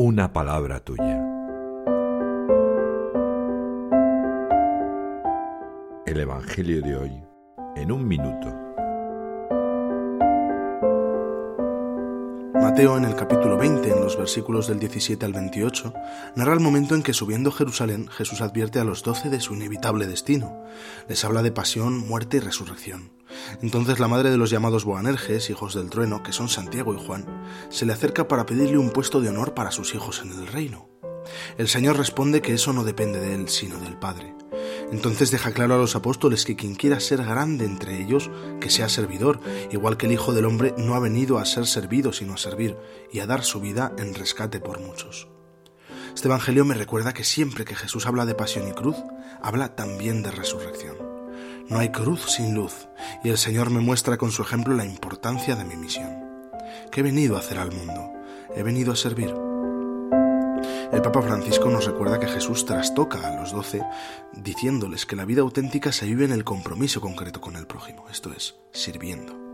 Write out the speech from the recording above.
una palabra tuya. El Evangelio de hoy en un minuto. Mateo en el capítulo 20, en los versículos del 17 al 28, narra el momento en que subiendo Jerusalén Jesús advierte a los doce de su inevitable destino. Les habla de pasión, muerte y resurrección. Entonces la madre de los llamados Boanerges, hijos del trueno, que son Santiago y Juan, se le acerca para pedirle un puesto de honor para sus hijos en el reino. El Señor responde que eso no depende de él, sino del Padre. Entonces deja claro a los apóstoles que quien quiera ser grande entre ellos, que sea servidor, igual que el Hijo del Hombre no ha venido a ser servido, sino a servir, y a dar su vida en rescate por muchos. Este Evangelio me recuerda que siempre que Jesús habla de pasión y cruz, habla también de resurrección. No hay cruz sin luz, y el Señor me muestra con su ejemplo la importancia de mi misión. ¿Qué he venido a hacer al mundo? He venido a servir. El Papa Francisco nos recuerda que Jesús trastoca a los doce diciéndoles que la vida auténtica se vive en el compromiso concreto con el prójimo, esto es, sirviendo.